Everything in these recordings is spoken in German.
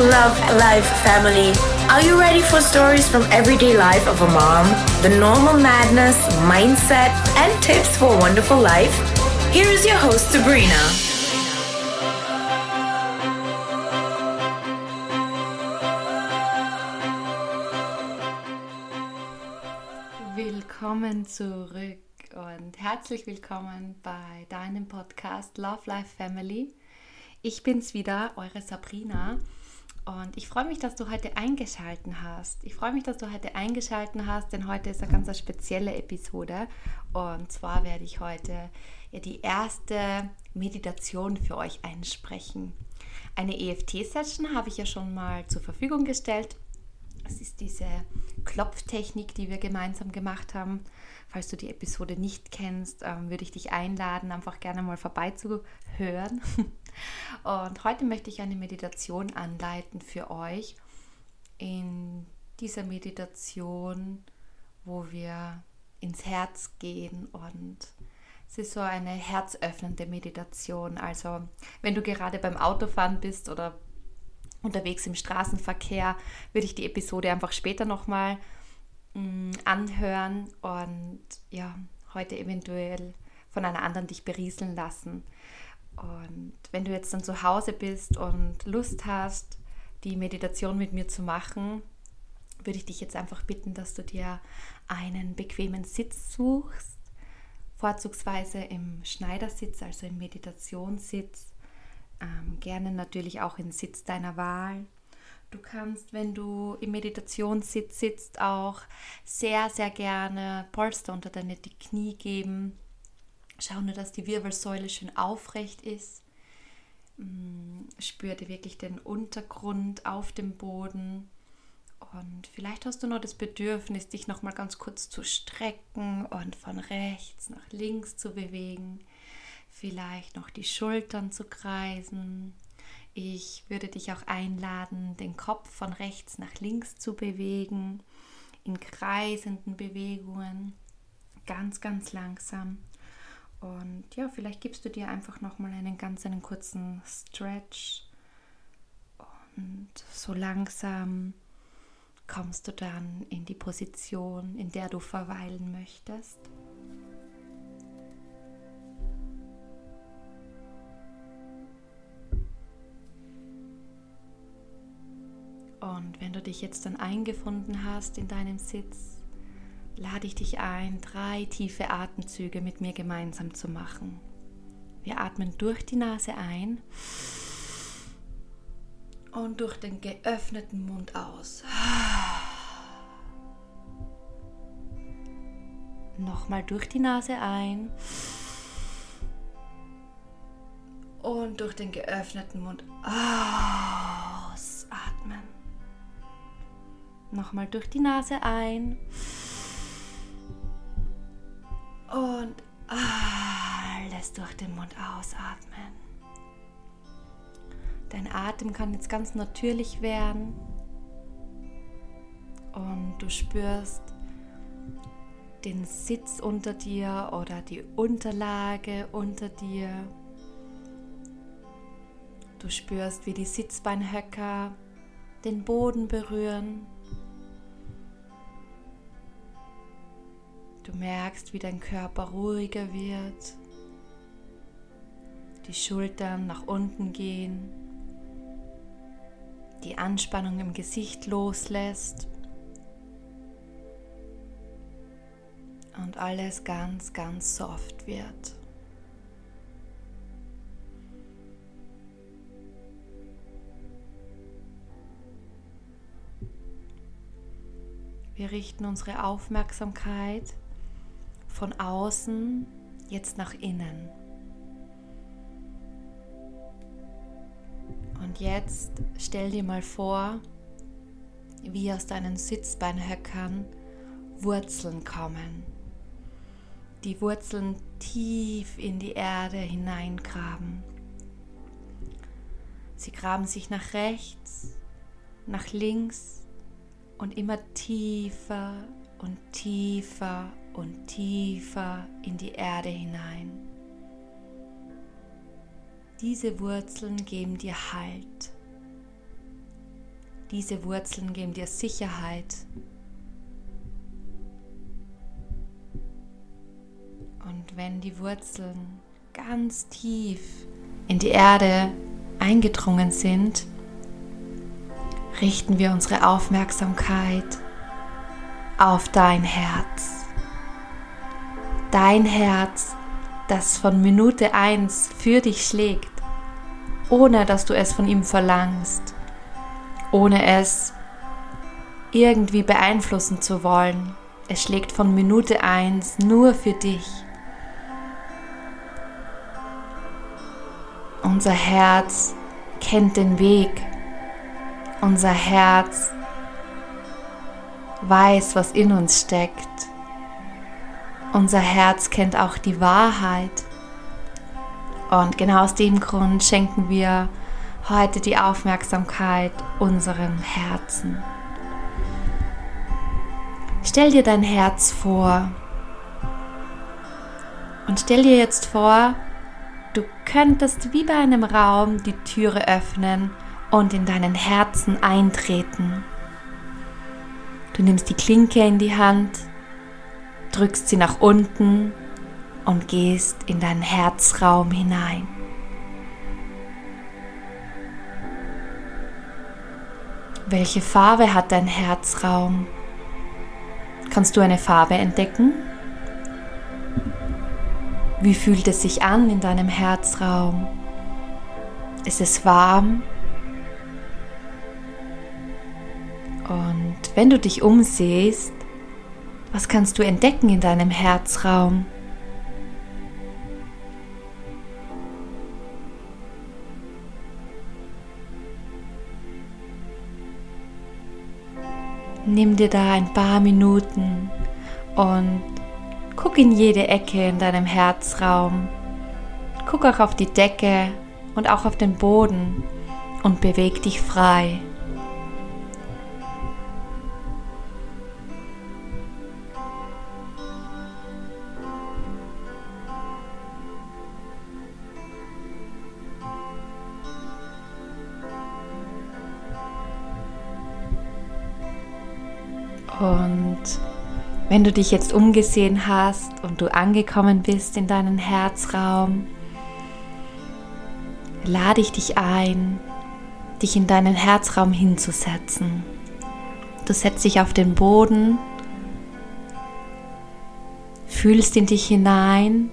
Love Life family. Are you ready for stories from everyday life of a mom? The normal madness, mindset, and tips for a wonderful life? Here is your host, Sabrina. Willkommen zurück und herzlich willkommen bei deinem Podcast Love Life Family. Ich bin's wieder, eure Sabrina. Und ich freue mich, dass du heute eingeschalten hast. Ich freue mich, dass du heute eingeschalten hast, denn heute ist eine ganz spezielle Episode. Und zwar werde ich heute ja, die erste Meditation für euch einsprechen. Eine EFT-Session habe ich ja schon mal zur Verfügung gestellt. Es ist diese Klopftechnik, die wir gemeinsam gemacht haben. Falls du die Episode nicht kennst, ähm, würde ich dich einladen, einfach gerne mal vorbeizuhören. Und heute möchte ich eine Meditation anleiten für euch. In dieser Meditation, wo wir ins Herz gehen und es ist so eine herzöffnende Meditation. Also wenn du gerade beim Autofahren bist oder unterwegs im Straßenverkehr, würde ich die Episode einfach später nochmal mm, anhören und ja, heute eventuell von einer anderen dich berieseln lassen. Und wenn du jetzt dann zu Hause bist und Lust hast, die Meditation mit mir zu machen, würde ich dich jetzt einfach bitten, dass du dir einen bequemen Sitz suchst, vorzugsweise im Schneidersitz, also im Meditationssitz, ähm, gerne natürlich auch im Sitz deiner Wahl. Du kannst, wenn du im Meditationssitz sitzt, auch sehr, sehr gerne Polster unter deine Knie geben Schau nur, dass die Wirbelsäule schön aufrecht ist. Mm, spür dir wirklich den Untergrund auf dem Boden. Und vielleicht hast du noch das Bedürfnis, dich noch mal ganz kurz zu strecken und von rechts nach links zu bewegen. Vielleicht noch die Schultern zu kreisen. Ich würde dich auch einladen, den Kopf von rechts nach links zu bewegen, in kreisenden Bewegungen, ganz, ganz langsam. Und ja, vielleicht gibst du dir einfach nochmal einen ganz einen kurzen Stretch. Und so langsam kommst du dann in die Position, in der du verweilen möchtest. Und wenn du dich jetzt dann eingefunden hast in deinem Sitz, lade ich dich ein, drei tiefe Atemzüge mit mir gemeinsam zu machen. Wir atmen durch die Nase ein und durch den geöffneten Mund aus. Nochmal durch die Nase ein und durch den geöffneten Mund ausatmen. Nochmal durch die Nase ein und alles durch den Mund ausatmen. Dein Atem kann jetzt ganz natürlich werden und du spürst den Sitz unter dir oder die Unterlage unter dir. Du spürst, wie die Sitzbeinhöcker den Boden berühren Du merkst, wie dein Körper ruhiger wird, die Schultern nach unten gehen, die Anspannung im Gesicht loslässt und alles ganz, ganz soft wird. Wir richten unsere Aufmerksamkeit von außen jetzt nach innen. Und jetzt stell dir mal vor, wie aus deinen Sitzbeinhöckern Wurzeln kommen. Die Wurzeln tief in die Erde hineingraben. Sie graben sich nach rechts, nach links und immer tiefer und tiefer und tiefer in die Erde hinein. Diese Wurzeln geben dir Halt. Diese Wurzeln geben dir Sicherheit. Und wenn die Wurzeln ganz tief in die Erde eingedrungen sind, richten wir unsere Aufmerksamkeit auf dein Herz. Dein Herz, das von Minute 1 für dich schlägt, ohne dass du es von ihm verlangst, ohne es irgendwie beeinflussen zu wollen. Es schlägt von Minute 1 nur für dich. Unser Herz kennt den Weg. Unser Herz weiß, was in uns steckt. Unser Herz kennt auch die Wahrheit. Und genau aus dem Grund schenken wir heute die Aufmerksamkeit unserem Herzen. Stell dir dein Herz vor und stell dir jetzt vor, du könntest wie bei einem Raum die Türe öffnen und in deinen Herzen eintreten. Du nimmst die Klinke in die Hand, drückst sie nach unten und gehst in deinen Herzraum hinein. Welche Farbe hat dein Herzraum? Kannst du eine Farbe entdecken? Wie fühlt es sich an in deinem Herzraum? Ist es warm? Und wenn du dich umsehst, was kannst du entdecken in deinem Herzraum? Nimm dir da ein paar Minuten und guck in jede Ecke in deinem Herzraum. Guck auch auf die Decke und auch auf den Boden und beweg dich frei. Und wenn du dich jetzt umgesehen hast und du angekommen bist in deinen Herzraum, lade ich dich ein, dich in deinen Herzraum hinzusetzen. Du setzt dich auf den Boden, fühlst in dich hinein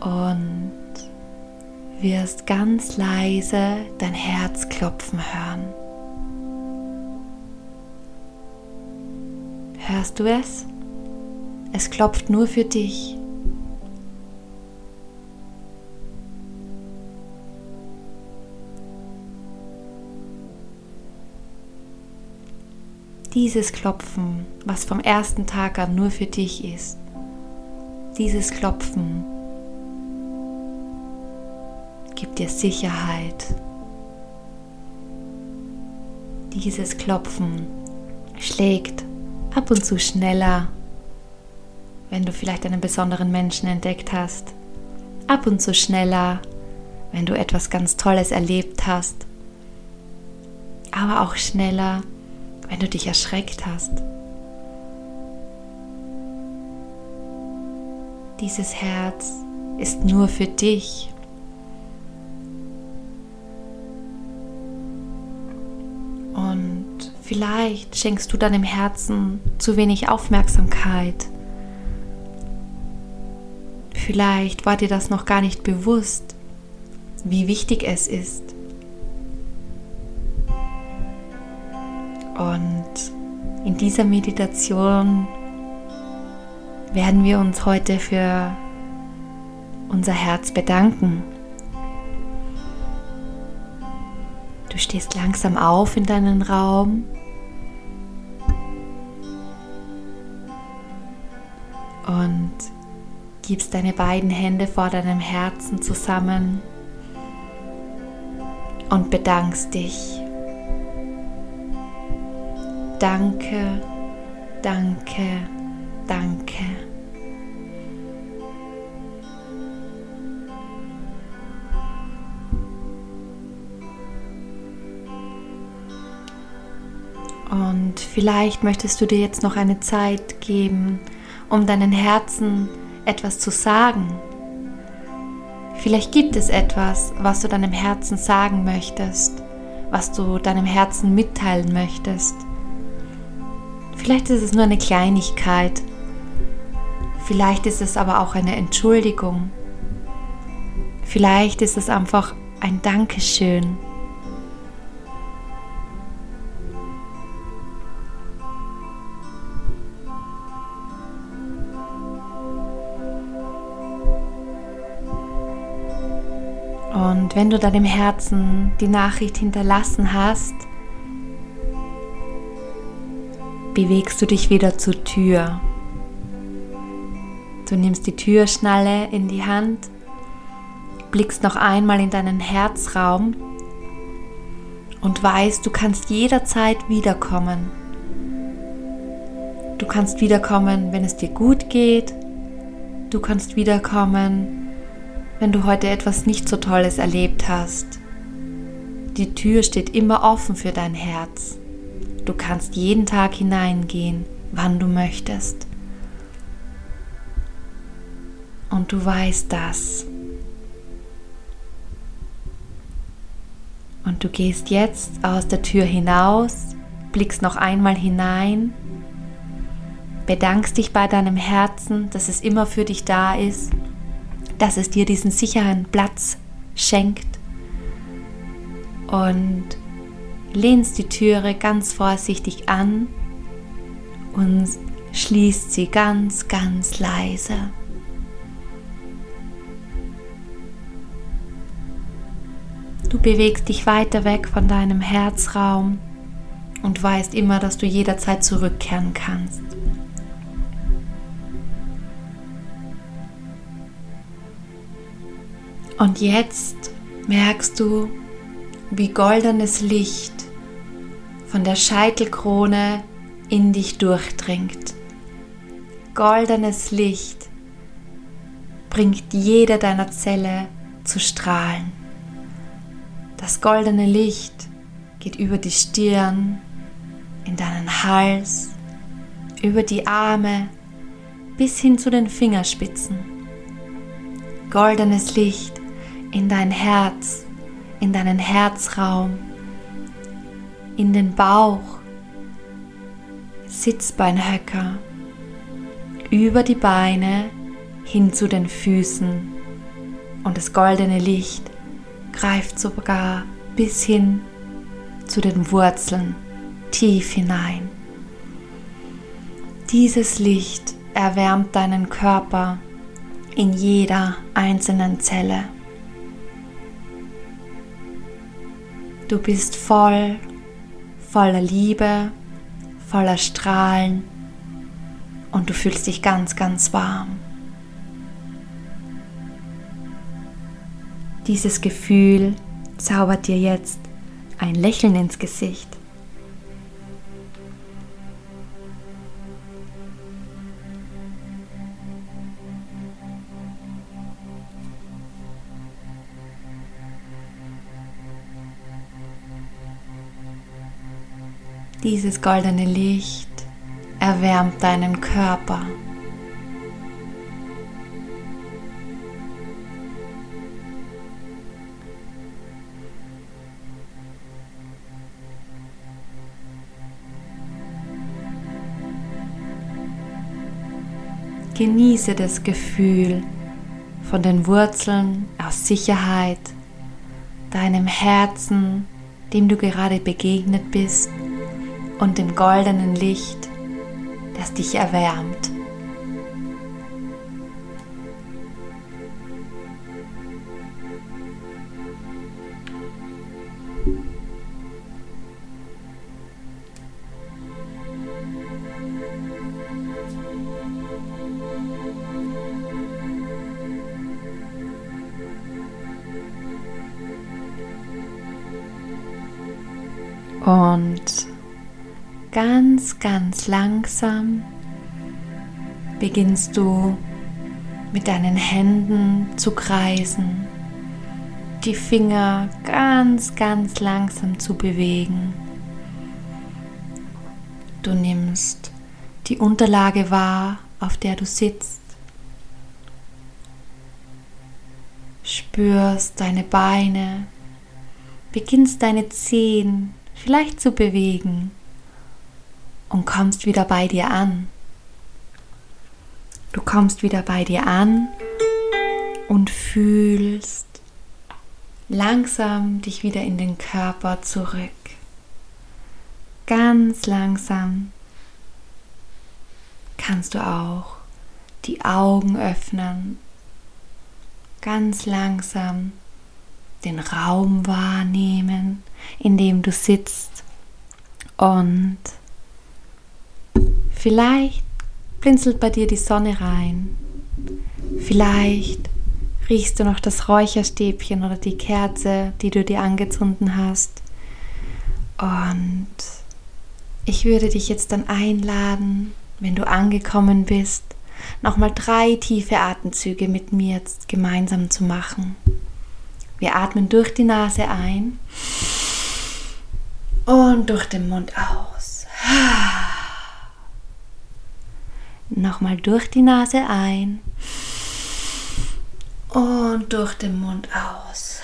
und wirst ganz leise dein Herz klopfen hören. Hörst du es? Es klopft nur für dich. Dieses Klopfen, was vom ersten Tag an nur für dich ist, dieses Klopfen gibt dir Sicherheit. Dieses Klopfen schlägt ab und zu schneller, wenn du vielleicht einen besonderen Menschen entdeckt hast. Ab und zu schneller, wenn du etwas ganz Tolles erlebt hast. Aber auch schneller, wenn du dich erschreckt hast. Dieses Herz ist nur für dich. Vielleicht schenkst du deinem Herzen zu wenig Aufmerksamkeit. Vielleicht war dir das noch gar nicht bewusst, wie wichtig es ist. Und in dieser Meditation werden wir uns heute für unser Herz bedanken. Du stehst langsam auf in deinen Raum und gibst deine beiden Hände vor deinem Herzen zusammen und bedankst dich. Danke, danke, danke. Und vielleicht möchtest du dir jetzt noch eine Zeit geben, um deinen Herzen etwas zu sagen. Vielleicht gibt es etwas, was du deinem Herzen sagen möchtest, was du deinem Herzen mitteilen möchtest. Vielleicht ist es nur eine Kleinigkeit. Vielleicht ist es aber auch eine Entschuldigung. Vielleicht ist es einfach ein Dankeschön. Wenn du deinem Herzen die Nachricht hinterlassen hast, bewegst du dich wieder zur Tür. Du nimmst die Türschnalle in die Hand, blickst noch einmal in deinen Herzraum und weißt, du kannst jederzeit wiederkommen. Du kannst wiederkommen, wenn es dir gut geht. Du kannst wiederkommen, wenn du heute etwas nicht so Tolles erlebt hast. Die Tür steht immer offen für dein Herz. Du kannst jeden Tag hineingehen, wann du möchtest. Und du weißt das. Und du gehst jetzt aus der Tür hinaus, blickst noch einmal hinein, bedankst dich bei deinem Herzen, dass es immer für dich da ist dass es dir diesen sicheren Platz schenkt und lehnst die Türe ganz vorsichtig an und schließt sie ganz, ganz leise. Du bewegst dich weiter weg von deinem Herzraum und weißt immer, dass du jederzeit zurückkehren kannst. Und jetzt merkst du, wie goldenes Licht von der Scheitelkrone in dich durchdringt. Goldenes Licht bringt jede deiner Zelle zu strahlen. Das goldene Licht geht über die Stirn, in deinen Hals, über die Arme bis hin zu den Fingerspitzen. Goldenes Licht in dein Herz, in deinen Herzraum, in den Bauch, Sitzbeinhöcker, über die Beine hin zu den Füßen und das goldene Licht greift sogar bis hin zu den Wurzeln tief hinein. Dieses Licht erwärmt deinen Körper in jeder einzelnen Zelle. Du bist voll, voller Liebe, voller Strahlen und du fühlst dich ganz, ganz warm. Dieses Gefühl zaubert dir jetzt ein Lächeln ins Gesicht. Dieses goldene Licht erwärmt deinen Körper. Genieße das Gefühl von den Wurzeln aus Sicherheit, deinem Herzen, dem du gerade begegnet bist und dem goldenen Licht, das dich erwärmt. Und ganz, ganz langsam beginnst du mit deinen Händen zu kreisen, die Finger ganz, ganz langsam zu bewegen. Du nimmst die Unterlage wahr, auf der du sitzt. Spürst deine Beine, beginnst deine Zehen vielleicht zu bewegen und kommst wieder bei dir an. Du kommst wieder bei dir an und fühlst langsam dich wieder in den Körper zurück. Ganz langsam kannst du auch die Augen öffnen. Ganz langsam den Raum wahrnehmen, in dem du sitzt und vielleicht blinzelt bei dir die Sonne rein. Vielleicht riechst du noch das Räucherstäbchen oder die Kerze, die du dir angezündet hast. Und ich würde dich jetzt dann einladen, wenn du angekommen bist, nochmal drei tiefe Atemzüge mit mir jetzt gemeinsam zu machen. Wir atmen durch die Nase ein und durch den Mund aus. Nochmal durch die Nase ein und durch den Mund aus.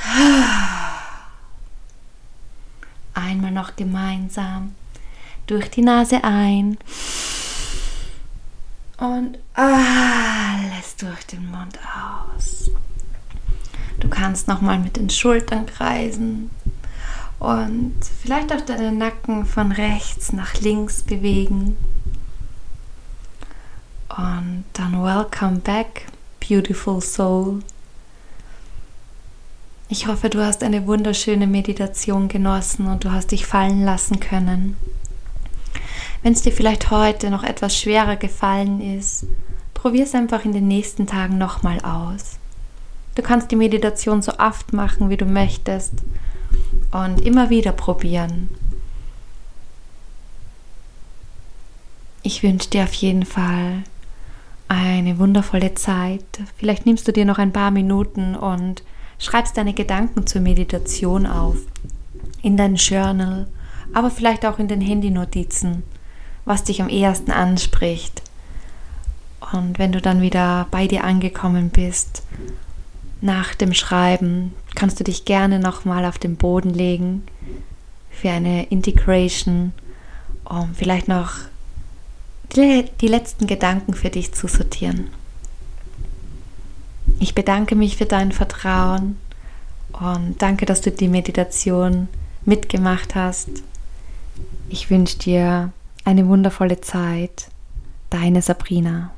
Einmal noch gemeinsam durch die Nase ein und alles durch den Mund aus. Du kannst nochmal mit den Schultern kreisen und vielleicht auch deinen Nacken von rechts nach links bewegen. Und dann welcome back, beautiful soul. Ich hoffe, du hast eine wunderschöne Meditation genossen und du hast dich fallen lassen können. Wenn es dir vielleicht heute noch etwas schwerer gefallen ist, probier es einfach in den nächsten Tagen nochmal aus. Du kannst die Meditation so oft machen, wie du möchtest und immer wieder probieren. Ich wünsche dir auf jeden Fall eine wundervolle Zeit. Vielleicht nimmst du dir noch ein paar Minuten und schreibst deine Gedanken zur Meditation auf. In dein Journal, aber vielleicht auch in den Handynotizen was dich am ehesten anspricht. Und wenn du dann wieder bei dir angekommen bist, nach dem Schreiben, kannst du dich gerne nochmal auf den Boden legen für eine Integration, um vielleicht noch die, letzten Gedanken für dich zu sortieren. Ich bedanke mich für dein Vertrauen und danke, dass du die Meditation mitgemacht hast. Ich wünsche dir eine wundervolle Zeit. Deine Sabrina.